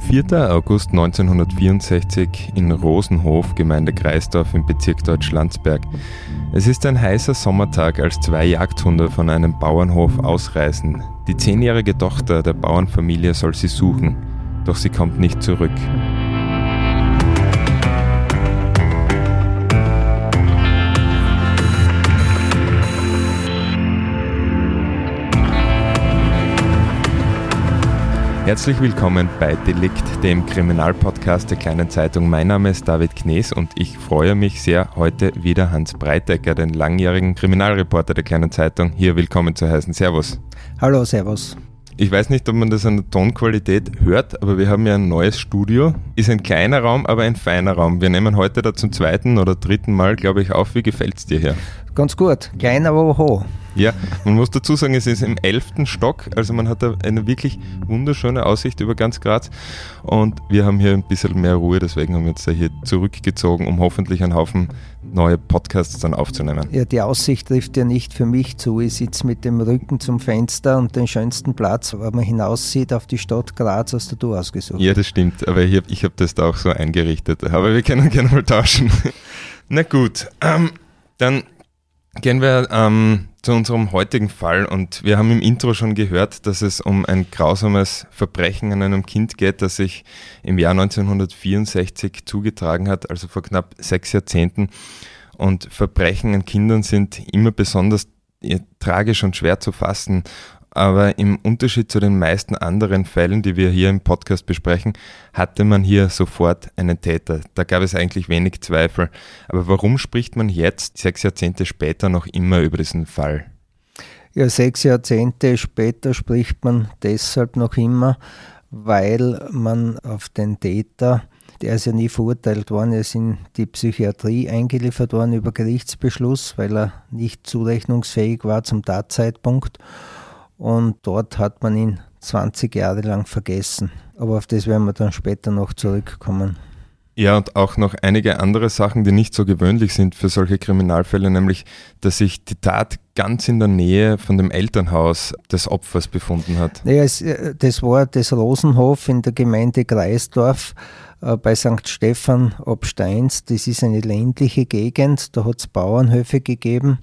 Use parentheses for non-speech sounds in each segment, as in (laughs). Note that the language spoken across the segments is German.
4. August 1964 in Rosenhof, Gemeinde Kreisdorf im Bezirk Deutsch-Landsberg. Es ist ein heißer Sommertag, als zwei Jagdhunde von einem Bauernhof ausreisen. Die zehnjährige Tochter der Bauernfamilie soll sie suchen, doch sie kommt nicht zurück. Herzlich willkommen bei Delikt, dem Kriminalpodcast der kleinen Zeitung. Mein Name ist David Knees und ich freue mich sehr, heute wieder Hans Breitecker, den langjährigen Kriminalreporter der kleinen Zeitung, hier willkommen zu heißen. Servus. Hallo, Servus. Ich weiß nicht, ob man das an der Tonqualität hört, aber wir haben ja ein neues Studio. Ist ein kleiner Raum, aber ein feiner Raum. Wir nehmen heute da zum zweiten oder dritten Mal, glaube ich, auf. Wie gefällt es dir hier? Ganz gut. Klein, aber hoch. Ja, man muss dazu sagen, es ist im elften Stock, also man hat eine wirklich wunderschöne Aussicht über ganz Graz und wir haben hier ein bisschen mehr Ruhe, deswegen haben wir uns da hier zurückgezogen, um hoffentlich einen Haufen neue Podcasts dann aufzunehmen. Ja, die Aussicht trifft ja nicht für mich zu. Ich sitze mit dem Rücken zum Fenster und den schönsten Platz, wo man hinaussieht auf die Stadt Graz, hast du ausgesucht. Ja, das stimmt, aber ich habe hab das da auch so eingerichtet, aber wir können gerne mal tauschen. (laughs) Na gut, ähm, dann gehen wir ähm, zu unserem heutigen Fall und wir haben im Intro schon gehört, dass es um ein grausames Verbrechen an einem Kind geht, das sich im Jahr 1964 zugetragen hat, also vor knapp sechs Jahrzehnten. Und Verbrechen an Kindern sind immer besonders tragisch und schwer zu fassen aber im Unterschied zu den meisten anderen Fällen, die wir hier im Podcast besprechen, hatte man hier sofort einen Täter. Da gab es eigentlich wenig Zweifel. Aber warum spricht man jetzt, sechs Jahrzehnte später, noch immer über diesen Fall? Ja, sechs Jahrzehnte später spricht man deshalb noch immer, weil man auf den Täter, der ist ja nie verurteilt worden, er ist in die Psychiatrie eingeliefert worden über Gerichtsbeschluss, weil er nicht zurechnungsfähig war zum Tatzeitpunkt und dort hat man ihn 20 Jahre lang vergessen. Aber auf das werden wir dann später noch zurückkommen. Ja, und auch noch einige andere Sachen, die nicht so gewöhnlich sind für solche Kriminalfälle, nämlich, dass sich die Tat ganz in der Nähe von dem Elternhaus des Opfers befunden hat. Naja, es, äh, das war das Rosenhof in der Gemeinde Kreisdorf äh, bei St. Stephan ob Steins. Das ist eine ländliche Gegend, da hat es Bauernhöfe gegeben.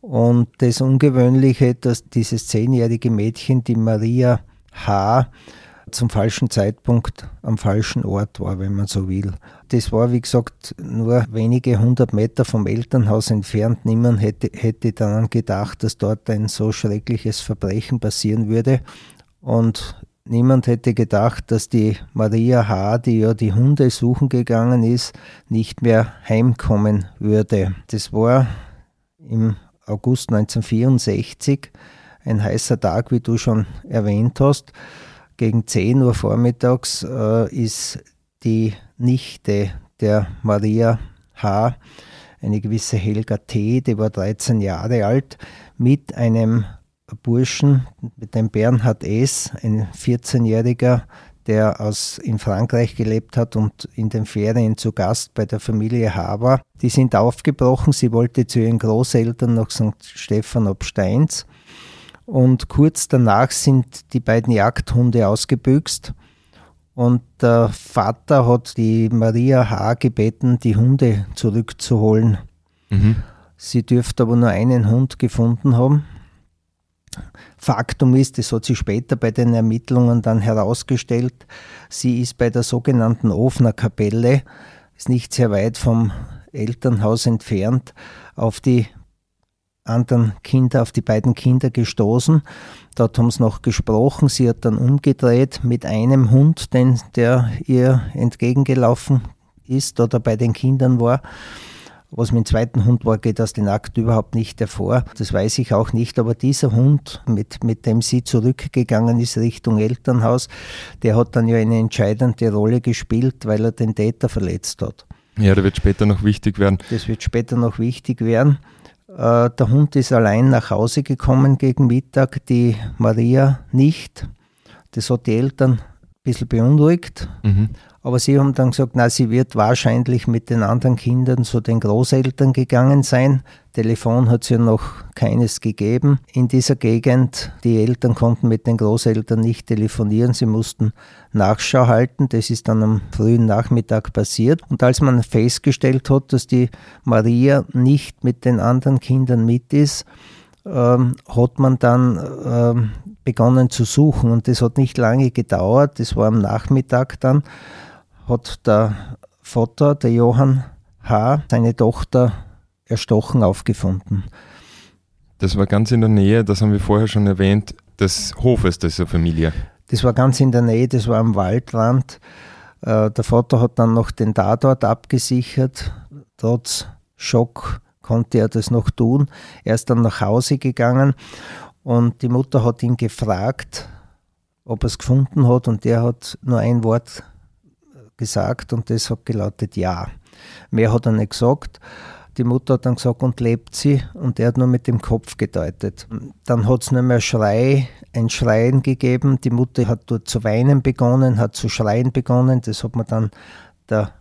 Und das Ungewöhnliche, dass dieses zehnjährige Mädchen, die Maria H., zum falschen Zeitpunkt am falschen Ort war, wenn man so will. Das war, wie gesagt, nur wenige hundert Meter vom Elternhaus entfernt. Niemand hätte, hätte daran gedacht, dass dort ein so schreckliches Verbrechen passieren würde. Und niemand hätte gedacht, dass die Maria H., die ja die Hunde suchen gegangen ist, nicht mehr heimkommen würde. Das war im August 1964, ein heißer Tag, wie du schon erwähnt hast. Gegen 10 Uhr vormittags äh, ist die Nichte der Maria H., eine gewisse Helga T., die war 13 Jahre alt, mit einem Burschen, mit dem Bernhard S., ein 14-jähriger, der aus, in Frankreich gelebt hat und in den Ferien zu Gast bei der Familie Haber. Die sind aufgebrochen. Sie wollte zu ihren Großeltern nach St. Stephan ob Steins. Und kurz danach sind die beiden Jagdhunde ausgebüxt. Und der Vater hat die Maria H. gebeten, die Hunde zurückzuholen. Mhm. Sie dürfte aber nur einen Hund gefunden haben. Faktum ist, das hat sich später bei den Ermittlungen dann herausgestellt, sie ist bei der sogenannten Ofner Kapelle, ist nicht sehr weit vom Elternhaus entfernt, auf die anderen Kinder, auf die beiden Kinder gestoßen. Dort haben sie noch gesprochen. Sie hat dann umgedreht mit einem Hund, den, der ihr entgegengelaufen ist oder bei den Kindern war was mit dem zweiten Hund war, geht aus den Akten überhaupt nicht hervor. Das weiß ich auch nicht. Aber dieser Hund, mit, mit dem sie zurückgegangen ist Richtung Elternhaus, der hat dann ja eine entscheidende Rolle gespielt, weil er den Täter verletzt hat. Ja, der wird später noch wichtig werden. Das wird später noch wichtig werden. Äh, der Hund ist allein nach Hause gekommen gegen Mittag, die Maria nicht. Das hat die Eltern bisschen beunruhigt. Mhm. Aber sie haben dann gesagt, na, sie wird wahrscheinlich mit den anderen Kindern zu den Großeltern gegangen sein. Telefon hat es ja noch keines gegeben in dieser Gegend. Die Eltern konnten mit den Großeltern nicht telefonieren, sie mussten Nachschau halten. Das ist dann am frühen Nachmittag passiert. Und als man festgestellt hat, dass die Maria nicht mit den anderen Kindern mit ist, ähm, hat man dann ähm, begonnen zu suchen. Und das hat nicht lange gedauert, das war am Nachmittag dann hat der Vater, der Johann H., seine Tochter erstochen aufgefunden. Das war ganz in der Nähe, das haben wir vorher schon erwähnt, des Hofes dieser Familie. Das war ganz in der Nähe, das war am Waldrand. Äh, der Vater hat dann noch den Tatort abgesichert. Trotz Schock konnte er das noch tun. Er ist dann nach Hause gegangen und die Mutter hat ihn gefragt, ob er es gefunden hat und der hat nur ein Wort gesagt und das hat gelautet Ja. Mehr hat er nicht gesagt. Die Mutter hat dann gesagt, und lebt sie? Und er hat nur mit dem Kopf gedeutet. Dann hat es nur mehr Schrei, ein Schreien gegeben. Die Mutter hat dort zu weinen begonnen, hat zu schreien begonnen. Das hat mir dann der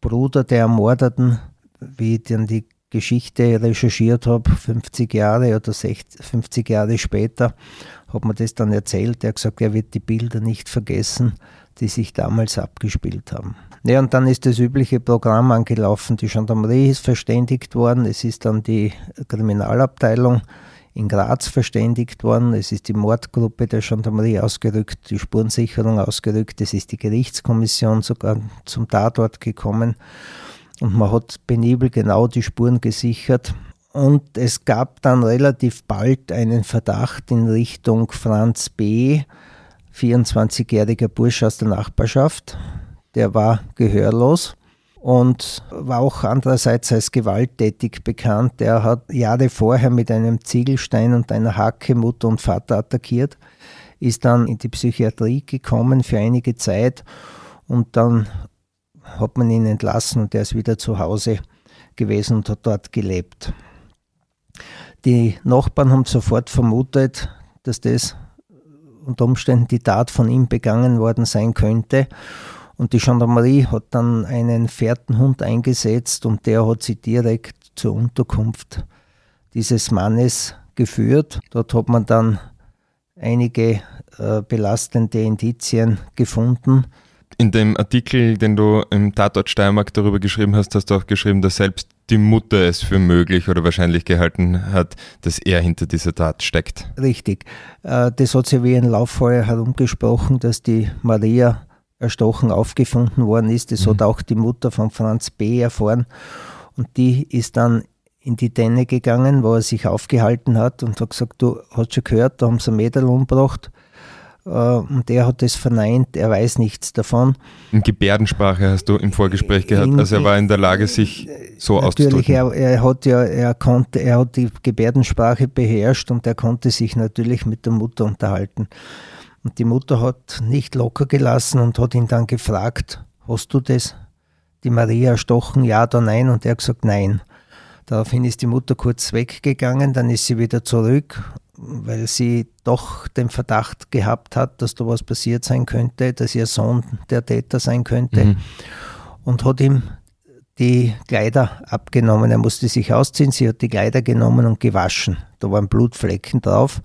Bruder der Ermordeten, wie ich dann die Geschichte recherchiert habe, 50 Jahre oder 60, 50 Jahre später, hat mir das dann erzählt. Er hat gesagt, er wird die Bilder nicht vergessen die sich damals abgespielt haben. Ja, und dann ist das übliche Programm angelaufen. Die Gendarmerie ist verständigt worden. Es ist dann die Kriminalabteilung in Graz verständigt worden. Es ist die Mordgruppe der Gendarmerie ausgerückt, die Spurensicherung ausgerückt. Es ist die Gerichtskommission sogar zum Tatort gekommen. Und man hat penibel genau die Spuren gesichert. Und es gab dann relativ bald einen Verdacht in Richtung Franz B., 24-jähriger Bursch aus der Nachbarschaft. Der war gehörlos und war auch andererseits als gewalttätig bekannt. Der hat Jahre vorher mit einem Ziegelstein und einer Hacke Mutter und Vater attackiert, ist dann in die Psychiatrie gekommen für einige Zeit und dann hat man ihn entlassen und er ist wieder zu Hause gewesen und hat dort gelebt. Die Nachbarn haben sofort vermutet, dass das unter Umständen die Tat von ihm begangen worden sein könnte. Und die Gendarmerie hat dann einen Fährtenhund eingesetzt und der hat sie direkt zur Unterkunft dieses Mannes geführt. Dort hat man dann einige äh, belastende Indizien gefunden. In dem Artikel, den du im Tatort Steiermark darüber geschrieben hast, hast du auch geschrieben, dass selbst die Mutter es für möglich oder wahrscheinlich gehalten hat, dass er hinter dieser Tat steckt. Richtig. Äh, das hat sich wie ein Lauffeuer herumgesprochen, dass die Maria erstochen aufgefunden worden ist. Das mhm. hat auch die Mutter von Franz B. erfahren. Und die ist dann in die Tenne gegangen, wo er sich aufgehalten hat und hat gesagt, du hast schon gehört, da haben sie ein Mädel umgebracht. Äh, und er hat es verneint, er weiß nichts davon. In Gebärdensprache hast du im Vorgespräch gehabt, in, also er war in der Lage, sich so natürlich, auszudrücken. Natürlich, er, er, hat ja, er konnte, er hat die Gebärdensprache beherrscht und er konnte sich natürlich mit der Mutter unterhalten. Und die Mutter hat nicht locker gelassen und hat ihn dann gefragt, hast du das, die Maria erstochen, ja oder nein? Und er hat gesagt, nein. Daraufhin ist die Mutter kurz weggegangen, dann ist sie wieder zurück weil sie doch den Verdacht gehabt hat, dass da was passiert sein könnte, dass ihr Sohn der Täter sein könnte mhm. und hat ihm die Kleider abgenommen. Er musste sich ausziehen, sie hat die Kleider genommen und gewaschen. Da waren Blutflecken drauf.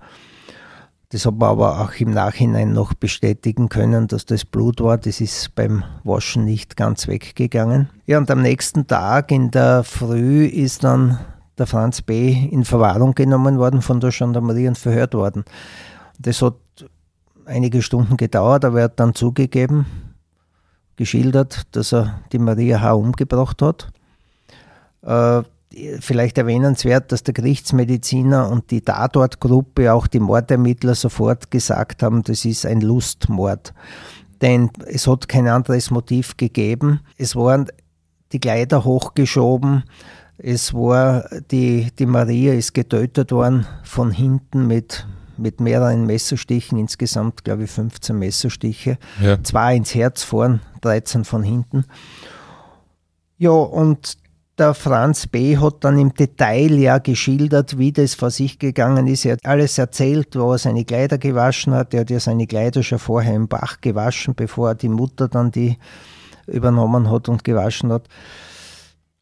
Das hat man aber auch im Nachhinein noch bestätigen können, dass das Blut war. Das ist beim Waschen nicht ganz weggegangen. Ja, und am nächsten Tag in der Früh ist dann der Franz B. in Verwahrung genommen worden von der Gendarmerie und verhört worden. Das hat einige Stunden gedauert, aber er hat dann zugegeben, geschildert, dass er die Maria H. umgebracht hat. Äh, vielleicht erwähnenswert, dass der Gerichtsmediziner und die Tatortgruppe, auch die Mordermittler sofort gesagt haben, das ist ein Lustmord. Denn es hat kein anderes Motiv gegeben. Es waren die Kleider hochgeschoben, es war, die, die Maria ist getötet worden von hinten mit, mit mehreren Messerstichen, insgesamt glaube ich 15 Messerstiche. Ja. Zwei ins Herz vorn, 13 von hinten. Ja, und der Franz B. hat dann im Detail ja geschildert, wie das vor sich gegangen ist. Er hat alles erzählt, wo er seine Kleider gewaschen hat. Er hat ja seine Kleider schon vorher im Bach gewaschen, bevor die Mutter dann die übernommen hat und gewaschen hat.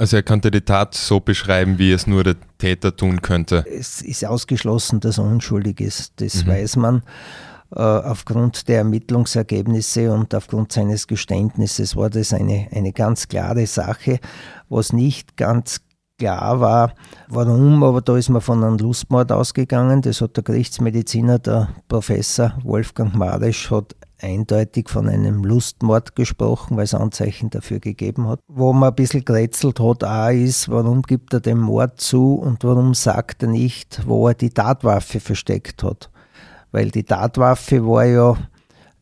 Also er konnte die Tat so beschreiben, wie es nur der Täter tun könnte. Es ist ausgeschlossen, dass er unschuldig ist. Das mhm. weiß man äh, aufgrund der Ermittlungsergebnisse und aufgrund seines Geständnisses war das eine, eine ganz klare Sache. Was nicht ganz klar war, warum, aber da ist man von einem Lustmord ausgegangen. Das hat der Gerichtsmediziner, der Professor Wolfgang Marisch, hat eindeutig von einem Lustmord gesprochen, weil es Anzeichen dafür gegeben hat. Wo man ein bisschen gerätselt hat, auch ist, warum gibt er den Mord zu und warum sagt er nicht, wo er die Tatwaffe versteckt hat. Weil die Tatwaffe war ja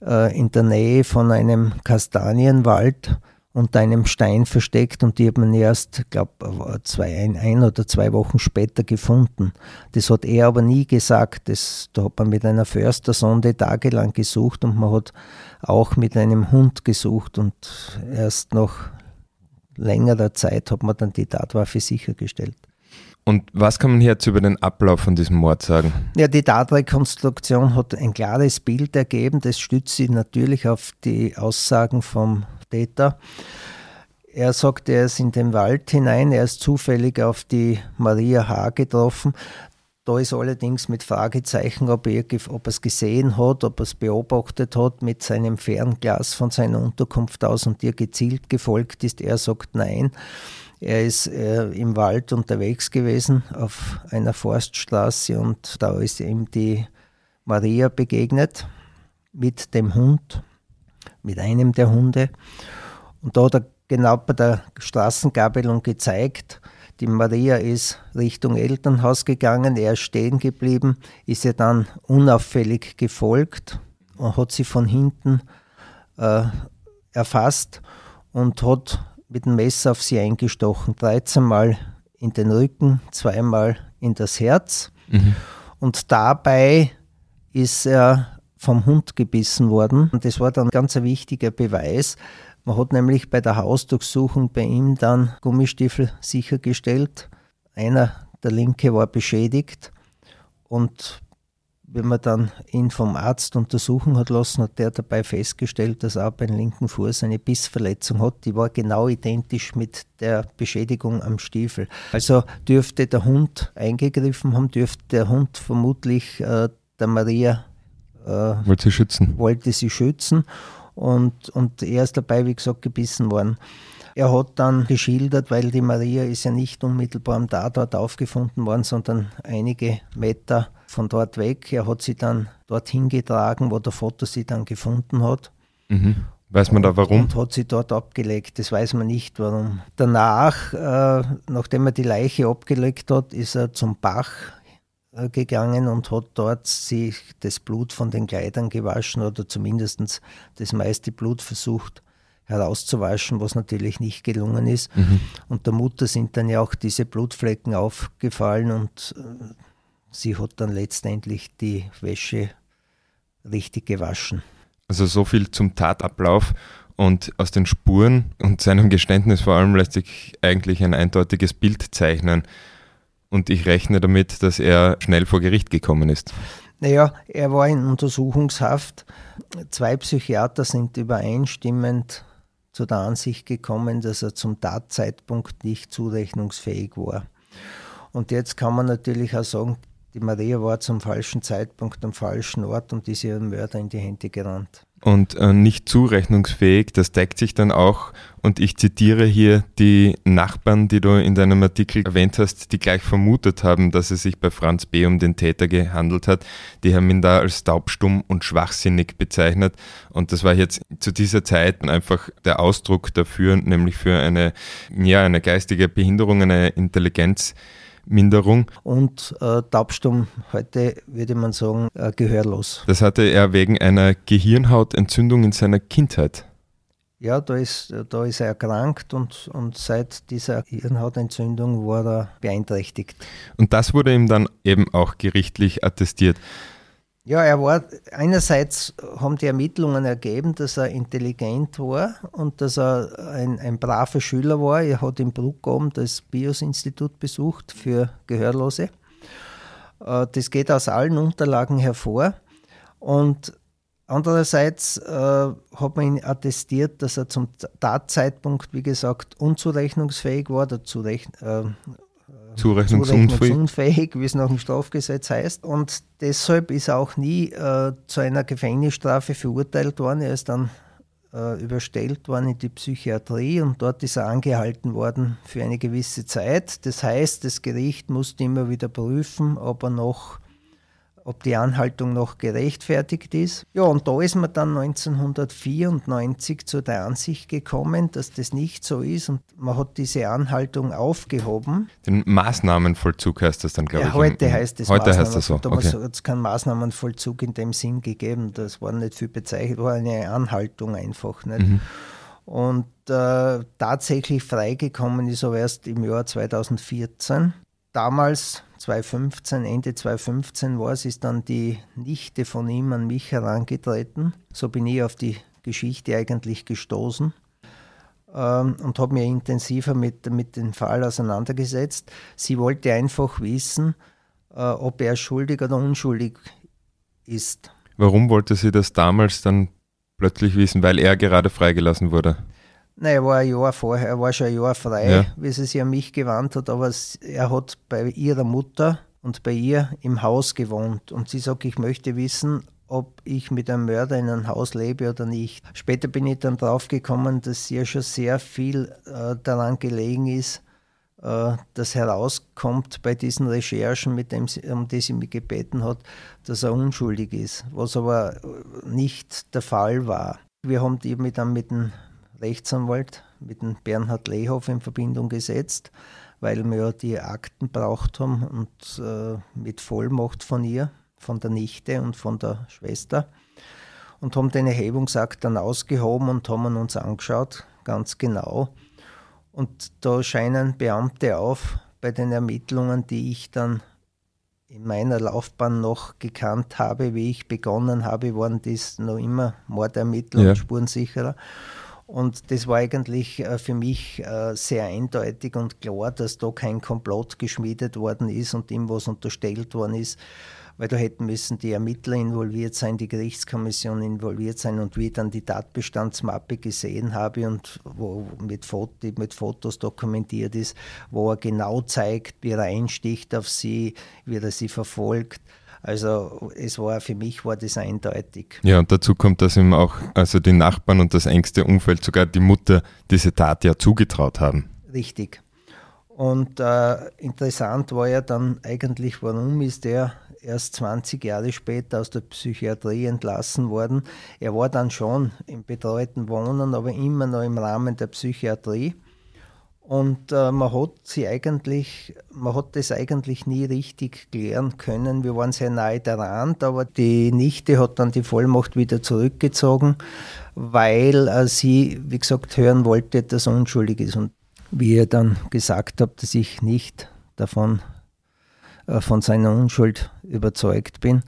äh, in der Nähe von einem Kastanienwald unter einem Stein versteckt und die hat man erst, glaube zwei, ein, ein oder zwei Wochen später gefunden. Das hat er aber nie gesagt. Das, da hat man mit einer Förstersonde tagelang gesucht und man hat auch mit einem Hund gesucht und erst nach längerer Zeit hat man dann die Tatwaffe sichergestellt. Und was kann man jetzt über den Ablauf von diesem Mord sagen? Ja, die Tatrekonstruktion hat ein klares Bild ergeben. Das stützt sich natürlich auf die Aussagen vom Täter. Er sagt, er ist in den Wald hinein, er ist zufällig auf die Maria H. getroffen. Da ist allerdings mit Fragezeichen, ob er, ob er es gesehen hat, ob er es beobachtet hat mit seinem Fernglas von seiner Unterkunft aus und ihr gezielt gefolgt ist. Er sagt nein. Er ist äh, im Wald unterwegs gewesen auf einer Forststraße und da ist ihm die Maria begegnet mit dem Hund mit einem der Hunde. Und da hat er genau bei der Straßengabelung gezeigt, die Maria ist Richtung Elternhaus gegangen, er ist stehen geblieben, ist ihr dann unauffällig gefolgt und hat sie von hinten äh, erfasst und hat mit dem Messer auf sie eingestochen. 13 Mal in den Rücken, zweimal in das Herz. Mhm. Und dabei ist er vom Hund gebissen worden. Und das war dann ganz ein wichtiger Beweis. Man hat nämlich bei der Hausdurchsuchung bei ihm dann Gummistiefel sichergestellt. Einer, der linke, war beschädigt. Und wenn man dann ihn vom Arzt untersuchen hat lassen, hat der dabei festgestellt, dass er beim linken Fuß eine Bissverletzung hat. Die war genau identisch mit der Beschädigung am Stiefel. Also dürfte der Hund eingegriffen haben, dürfte der Hund vermutlich äh, der Maria äh, wollte sie schützen. Wollte sie schützen und, und er ist dabei, wie gesagt, gebissen worden. Er hat dann geschildert, weil die Maria ist ja nicht unmittelbar am Tatort aufgefunden worden, sondern einige Meter von dort weg. Er hat sie dann dorthin getragen, wo der Foto sie dann gefunden hat. Mhm. Weiß man da warum? Und hat sie dort abgelegt. Das weiß man nicht warum. Danach, äh, nachdem er die Leiche abgelegt hat, ist er zum Bach gegangen und hat dort sich das Blut von den Kleidern gewaschen oder zumindest das meiste Blut versucht herauszuwaschen, was natürlich nicht gelungen ist. Mhm. Und der Mutter sind dann ja auch diese Blutflecken aufgefallen und äh, sie hat dann letztendlich die Wäsche richtig gewaschen. Also so viel zum Tatablauf und aus den Spuren und seinem Geständnis vor allem lässt sich eigentlich ein eindeutiges Bild zeichnen und ich rechne damit, dass er schnell vor Gericht gekommen ist. Naja, er war in Untersuchungshaft. Zwei Psychiater sind übereinstimmend zu der Ansicht gekommen, dass er zum Tatzeitpunkt nicht zurechnungsfähig war. Und jetzt kann man natürlich auch sagen, die Maria war zum falschen Zeitpunkt am falschen Ort und ist ihrem Mörder in die Hände gerannt und äh, nicht zurechnungsfähig. Das deckt sich dann auch, und ich zitiere hier die Nachbarn, die du in deinem Artikel erwähnt hast, die gleich vermutet haben, dass es sich bei Franz B. um den Täter gehandelt hat. Die haben ihn da als taubstumm und schwachsinnig bezeichnet. Und das war jetzt zu dieser Zeit einfach der Ausdruck dafür, nämlich für eine, ja, eine geistige Behinderung, eine Intelligenz, Minderung. Und äh, taubstumm heute würde man sagen äh, gehörlos. Das hatte er wegen einer Gehirnhautentzündung in seiner Kindheit. Ja, da ist, da ist er erkrankt und, und seit dieser Hirnhautentzündung war er beeinträchtigt. Und das wurde ihm dann eben auch gerichtlich attestiert. Ja, er war, einerseits haben die Ermittlungen ergeben, dass er intelligent war und dass er ein, ein braver Schüler war. Er hat in Bruck oben das BIOS-Institut besucht für Gehörlose. Äh, das geht aus allen Unterlagen hervor. Und andererseits äh, hat man ihn attestiert, dass er zum Tatzeitpunkt, wie gesagt, unzurechnungsfähig war, oder äh, zurechnungsunfähig, wie es nach dem Strafgesetz heißt. Und deshalb ist er auch nie äh, zu einer Gefängnisstrafe verurteilt worden. Er ist dann äh, überstellt worden in die Psychiatrie und dort ist er angehalten worden für eine gewisse Zeit. Das heißt, das Gericht musste immer wieder prüfen, ob er noch ob die Anhaltung noch gerechtfertigt ist. Ja, und da ist man dann 1994 zu der Ansicht gekommen, dass das nicht so ist und man hat diese Anhaltung aufgehoben. Den Maßnahmenvollzug heißt das dann, glaube ja, ich. Heute heißt es Heute heißt das so. Damals okay. hat es keinen Maßnahmenvollzug in dem Sinn gegeben. Das war nicht viel bezeichnet, war eine Anhaltung einfach. Nicht? Mhm. Und äh, tatsächlich freigekommen ist er erst im Jahr 2014. Damals 2015, Ende 2015 war es, ist dann die Nichte von ihm an mich herangetreten. So bin ich auf die Geschichte eigentlich gestoßen ähm, und habe mir intensiver mit, mit dem Fall auseinandergesetzt. Sie wollte einfach wissen, äh, ob er schuldig oder unschuldig ist. Warum wollte sie das damals dann plötzlich wissen? Weil er gerade freigelassen wurde? Nein, er war ein Jahr vorher, er war schon ein Jahr frei, ja. wie sie sich an mich gewandt hat, aber er hat bei ihrer Mutter und bei ihr im Haus gewohnt. Und sie sagt, ich möchte wissen, ob ich mit einem Mörder in einem Haus lebe oder nicht. Später bin ich dann draufgekommen, dass ihr schon sehr viel äh, daran gelegen ist, äh, dass herauskommt bei diesen Recherchen, mit dem sie, um die sie mich gebeten hat, dass er unschuldig ist, was aber nicht der Fall war. Wir haben die dann mit dem Rechtsanwalt mit dem Bernhard Lehoff in Verbindung gesetzt, weil wir ja die Akten braucht haben und äh, mit Vollmacht von ihr, von der Nichte und von der Schwester und haben den Erhebungsakt dann ausgehoben und haben uns angeschaut, ganz genau. Und da scheinen Beamte auf bei den Ermittlungen, die ich dann in meiner Laufbahn noch gekannt habe, wie ich begonnen habe, waren das noch immer Mordermittlungen, ja. Spurensicherer. Und das war eigentlich äh, für mich äh, sehr eindeutig und klar, dass da kein Komplott geschmiedet worden ist und ihm was unterstellt worden ist, weil da hätten müssen die Ermittler involviert sein, die Gerichtskommission involviert sein und wie ich dann die Tatbestandsmappe gesehen habe und wo mit, Foto, mit Fotos dokumentiert ist, wo er genau zeigt, wie er einsticht auf sie, wie er sie verfolgt also es war für mich war das eindeutig. Ja, und dazu kommt, dass ihm auch also die Nachbarn und das engste Umfeld, sogar die Mutter, diese Tat ja zugetraut haben. Richtig. Und äh, interessant war ja dann eigentlich, warum ist er erst 20 Jahre später aus der Psychiatrie entlassen worden. Er war dann schon im betreuten Wohnen, aber immer noch im Rahmen der Psychiatrie. Und äh, man hat sie eigentlich, man hat das eigentlich nie richtig klären können. Wir waren sehr nahe daran, aber die Nichte hat dann die Vollmacht wieder zurückgezogen, weil äh, sie, wie gesagt, hören wollte, dass er unschuldig ist. Und wie ihr dann gesagt habt, dass ich nicht davon, äh, von seiner Unschuld überzeugt bin,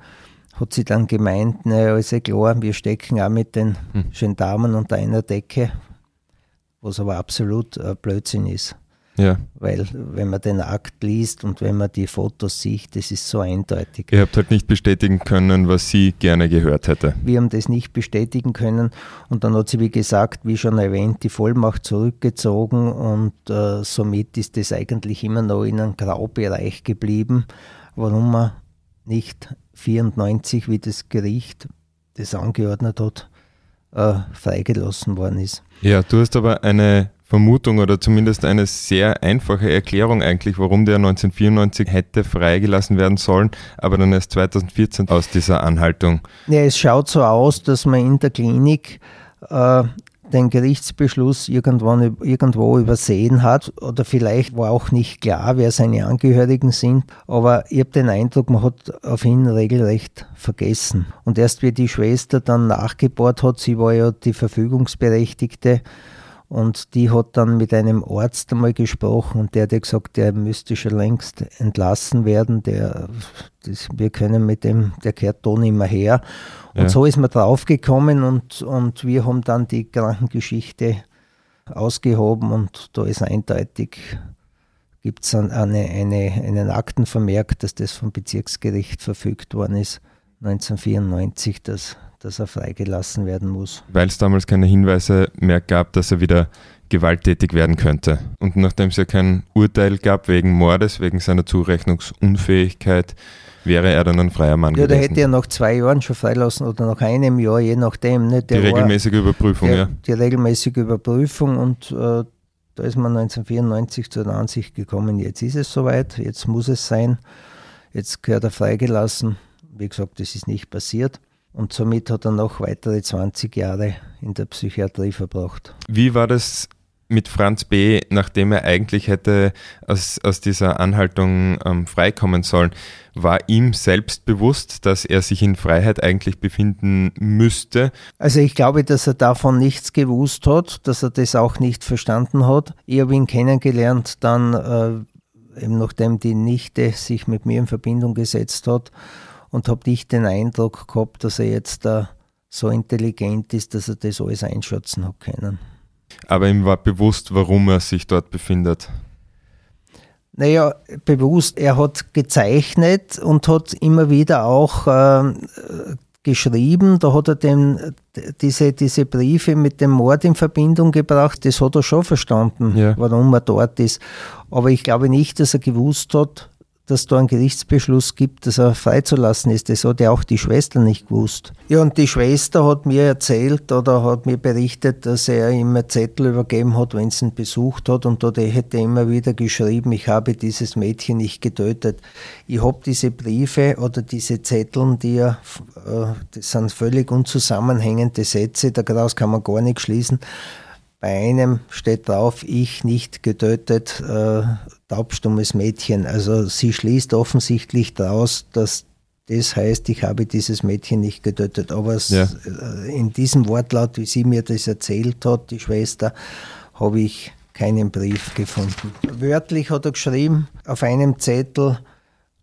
hat sie dann gemeint, naja, ist ja klar, wir stecken auch mit den hm. Gendarmen unter einer Decke, was aber absolut äh, Blödsinn ist. Ja. Weil wenn man den Akt liest und wenn man die Fotos sieht, das ist so eindeutig. Ihr habt halt nicht bestätigen können, was sie gerne gehört hätte. Wir haben das nicht bestätigen können und dann hat sie, wie gesagt, wie schon erwähnt, die Vollmacht zurückgezogen und äh, somit ist das eigentlich immer noch in einem Graubereich geblieben, warum man nicht 94, wie das Gericht das angeordnet hat, äh, freigelassen worden ist. Ja, du hast aber eine Vermutung oder zumindest eine sehr einfache Erklärung eigentlich, warum der 1994 hätte freigelassen werden sollen, aber dann erst 2014 aus dieser Anhaltung. Ja, es schaut so aus, dass man in der Klinik äh, den Gerichtsbeschluss irgendwann, irgendwo übersehen hat oder vielleicht war auch nicht klar, wer seine Angehörigen sind. Aber ich habe den Eindruck, man hat auf ihn regelrecht vergessen. Und erst wie die Schwester dann nachgebohrt hat, sie war ja die Verfügungsberechtigte, Und die hat dann mit einem Arzt einmal gesprochen und der hat gesagt, der müsste schon längst entlassen werden. Der, das, wir können mit dem, der kehrt da nicht mehr her. Und ja. so ist man draufgekommen und, und wir haben dann die Krankengeschichte ausgehoben und da ist eindeutig, gibt es eine, eine, einen Aktenvermerk, dass das vom Bezirksgericht verfügt worden ist, 1994, dass dass er freigelassen werden muss. Weil es damals keine Hinweise mehr gab, dass er wieder gewalttätig werden könnte. Und nachdem es ja kein Urteil gab wegen Mordes, wegen seiner Zurechnungsunfähigkeit, wäre er dann ein freier Mann ja, gewesen. Ja, der hätte er nach zwei Jahren schon freilassen oder nach einem Jahr, je nachdem. Nicht? die regelmäßige Überprüfung, der, ja. Die regelmäßige Überprüfung und äh, da ist man 1994 zur Ansicht gekommen, jetzt ist es soweit, jetzt muss es sein, jetzt gehört er freigelassen. Wie gesagt, das ist nicht passiert. Und somit hat er noch weitere 20 Jahre in der Psychiatrie verbracht. Wie war das mit Franz B., nachdem er eigentlich hätte aus, aus dieser Anhaltung ähm, freikommen sollen? War ihm selbst bewusst, dass er sich in Freiheit eigentlich befinden müsste? Also ich glaube, dass er davon nichts gewusst hat, dass er das auch nicht verstanden hat. Ich habe ihn kennengelernt dann, äh, eben nachdem die Nichte sich mit mir in Verbindung gesetzt hat und habe nicht den Eindruck gehabt, dass er jetzt da so intelligent ist, dass er das alles einschätzen hat können. Aber ihm war bewusst, warum er sich dort befindet. Naja, bewusst, er hat gezeichnet und hat immer wieder auch äh, geschrieben. Da hat er den, diese, diese Briefe mit dem Mord in Verbindung gebracht. Das hat er schon verstanden, ja. warum er dort ist. Aber ich glaube nicht, dass er gewusst hat, dass da ein Gerichtsbeschluss gibt, dass er freizulassen ist. Das hat ja auch die Schwester nicht gewusst. Ja, und die Schwester hat mir erzählt oder hat mir berichtet, dass er ihm einen Zettel übergeben hat, wenn sie ihn besucht hat und dort hätte er immer wieder geschrieben, ich habe dieses Mädchen nicht getötet. Ich habe diese Briefe oder diese Zettel, die er, äh, das sind völlig unzusammenhängende Sätze, daraus kann man gar nicht schließen. Bei einem steht drauf, ich nicht getötet, äh, taubstummes Mädchen. Also sie schließt offensichtlich daraus, dass das heißt, ich habe dieses Mädchen nicht getötet. Aber ja. Äh, in diesem Wortlaut, wie sie mir das erzählt hat, die Schwester, habe ich keinen Brief gefunden. Wörtlich hat er geschrieben auf einem Zettel,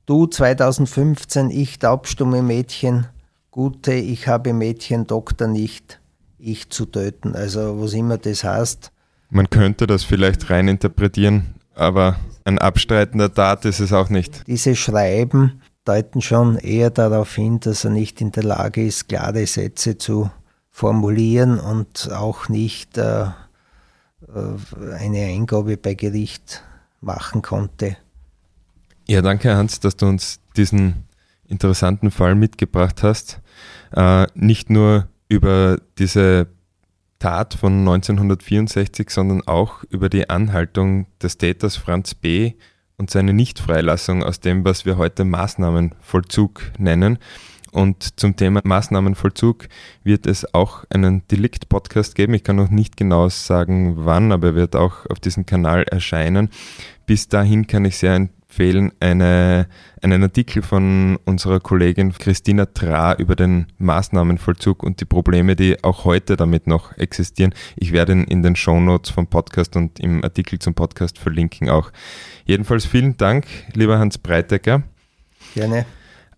du 2015, ich taubstumme Mädchen, Gute, ich habe Mädchen, Doktor nicht ich zu töten. Also was immer das heißt. Man könnte das vielleicht rein interpretieren, aber ein Abstreiten der Tat ist es auch nicht. Diese Schreiben deuten schon eher darauf hin, dass er nicht in der Lage ist, klare Sätze zu formulieren und auch nicht äh, äh eine Eingabe bei Gericht machen konnte. Ja, danke Hans, dass du uns diesen interessanten Fall mitgebracht hast. Äh, nicht nur über diese Tat von 1964, sondern auch über die Anhaltung des Täters Franz B. und seine Nichtfreilassung aus dem, was wir heute Maßnahmenvollzug nennen. Und zum Thema Maßnahmenvollzug wird es auch einen Delikt-Podcast geben. Ich kann noch nicht genau sagen, wann, aber er wird auch auf diesem Kanal erscheinen. Bis dahin kann ich sehr empfehlen, eine, einen Artikel von unserer Kollegin Christina Tra über den Maßnahmenvollzug und die Probleme, die auch heute damit noch existieren. Ich werde ihn in den Shownotes vom Podcast und im Artikel zum Podcast verlinken auch. Jedenfalls vielen Dank, lieber Hans Breitecker. Gerne.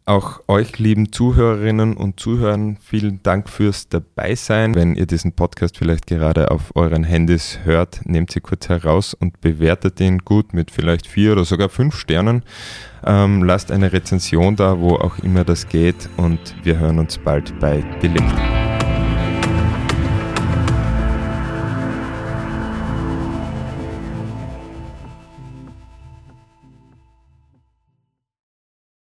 Auch euch, lieben Zuhörerinnen und Zuhörern, vielen Dank fürs Dabeisein. Wenn ihr diesen Podcast vielleicht gerade auf euren Handys hört, nehmt sie kurz heraus und bewertet ihn gut mit vielleicht vier oder sogar fünf Sternen. Ähm, lasst eine Rezension da, wo auch immer das geht und wir hören uns bald bei Delikt.